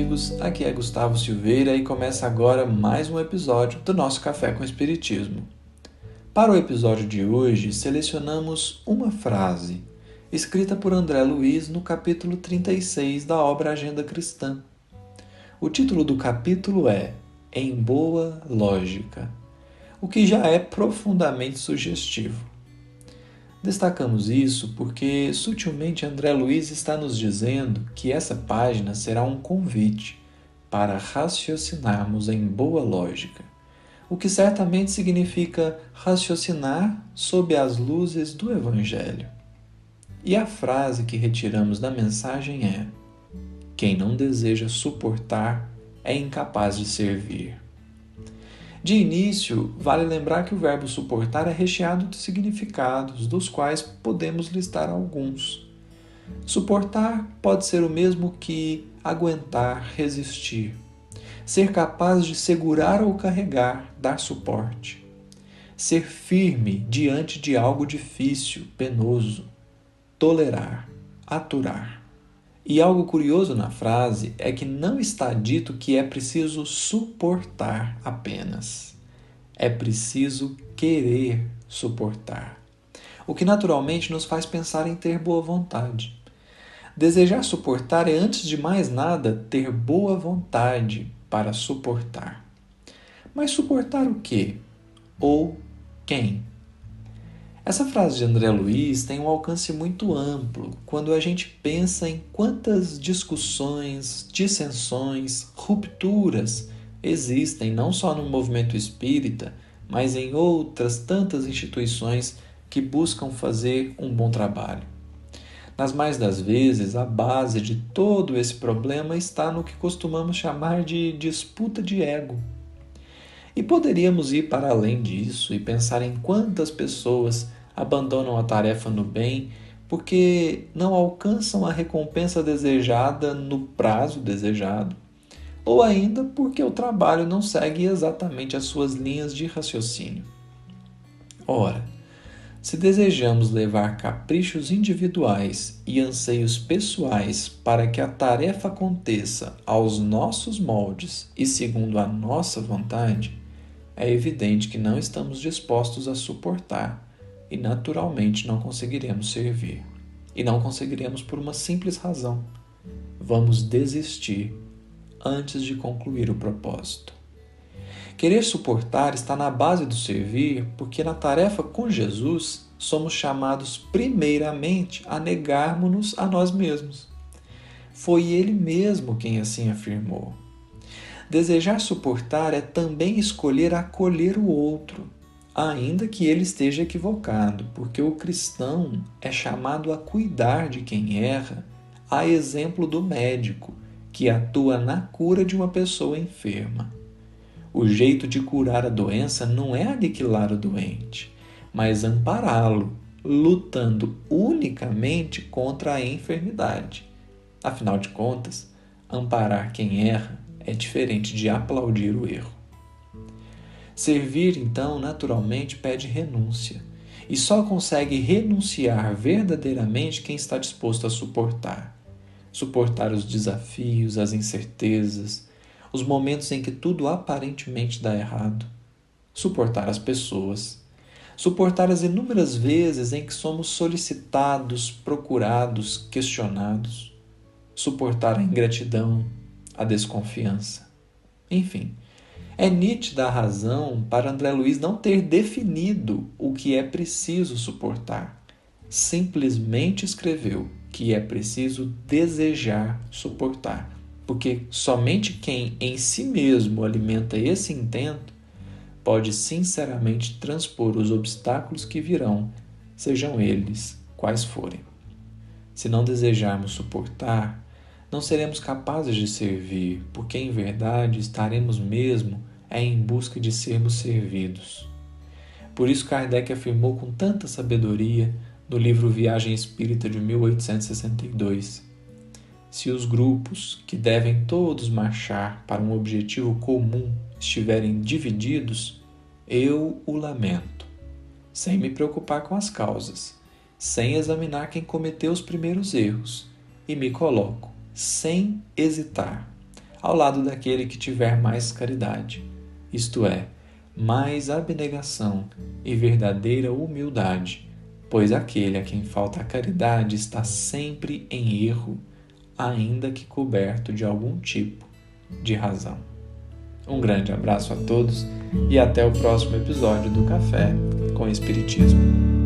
amigos, aqui é Gustavo Silveira e começa agora mais um episódio do nosso Café com Espiritismo. Para o episódio de hoje, selecionamos uma frase escrita por André Luiz no capítulo 36 da obra Agenda Cristã. O título do capítulo é Em Boa Lógica, o que já é profundamente sugestivo. Destacamos isso porque sutilmente André Luiz está nos dizendo que essa página será um convite para raciocinarmos em boa lógica, o que certamente significa raciocinar sob as luzes do Evangelho. E a frase que retiramos da mensagem é: Quem não deseja suportar é incapaz de servir. De início, vale lembrar que o verbo suportar é recheado de significados, dos quais podemos listar alguns. Suportar pode ser o mesmo que aguentar, resistir. Ser capaz de segurar ou carregar, dar suporte. Ser firme diante de algo difícil, penoso. Tolerar, aturar. E algo curioso na frase é que não está dito que é preciso suportar apenas. É preciso querer suportar. O que naturalmente nos faz pensar em ter boa vontade. Desejar suportar é, antes de mais nada, ter boa vontade para suportar. Mas suportar o quê? Ou quem? Essa frase de André Luiz tem um alcance muito amplo quando a gente pensa em quantas discussões, dissensões, rupturas existem não só no movimento espírita, mas em outras tantas instituições que buscam fazer um bom trabalho. Nas mais das vezes, a base de todo esse problema está no que costumamos chamar de disputa de ego. E poderíamos ir para além disso e pensar em quantas pessoas abandonam a tarefa no bem porque não alcançam a recompensa desejada no prazo desejado, ou ainda porque o trabalho não segue exatamente as suas linhas de raciocínio. Ora, se desejamos levar caprichos individuais e anseios pessoais para que a tarefa aconteça aos nossos moldes e segundo a nossa vontade, é evidente que não estamos dispostos a suportar e naturalmente não conseguiremos servir. E não conseguiremos por uma simples razão: vamos desistir antes de concluir o propósito. Querer suportar está na base do servir, porque na tarefa com Jesus somos chamados primeiramente a negarmos-nos a nós mesmos. Foi ele mesmo quem assim afirmou. Desejar suportar é também escolher acolher o outro, ainda que ele esteja equivocado, porque o cristão é chamado a cuidar de quem erra, a exemplo do médico, que atua na cura de uma pessoa enferma. O jeito de curar a doença não é aniquilar o doente, mas ampará-lo, lutando unicamente contra a enfermidade. Afinal de contas, amparar quem erra é diferente de aplaudir o erro. Servir, então, naturalmente pede renúncia. E só consegue renunciar verdadeiramente quem está disposto a suportar. Suportar os desafios, as incertezas, os momentos em que tudo aparentemente dá errado. Suportar as pessoas. Suportar as inúmeras vezes em que somos solicitados, procurados, questionados. Suportar a ingratidão, a desconfiança. Enfim, é nítida a razão para André Luiz não ter definido o que é preciso suportar. Simplesmente escreveu que é preciso desejar suportar, porque somente quem em si mesmo alimenta esse intento pode sinceramente transpor os obstáculos que virão, sejam eles quais forem. Se não desejarmos suportar, não seremos capazes de servir, porque em verdade estaremos mesmo é em busca de sermos servidos. Por isso, Kardec afirmou com tanta sabedoria no livro Viagem Espírita de 1862: se os grupos, que devem todos marchar para um objetivo comum, estiverem divididos, eu o lamento, sem me preocupar com as causas, sem examinar quem cometeu os primeiros erros, e me coloco, sem hesitar, ao lado daquele que tiver mais caridade, isto é, mais abnegação e verdadeira humildade, pois aquele a quem falta a caridade está sempre em erro, ainda que coberto de algum tipo de razão. Um grande abraço a todos e até o próximo episódio do Café com Espiritismo.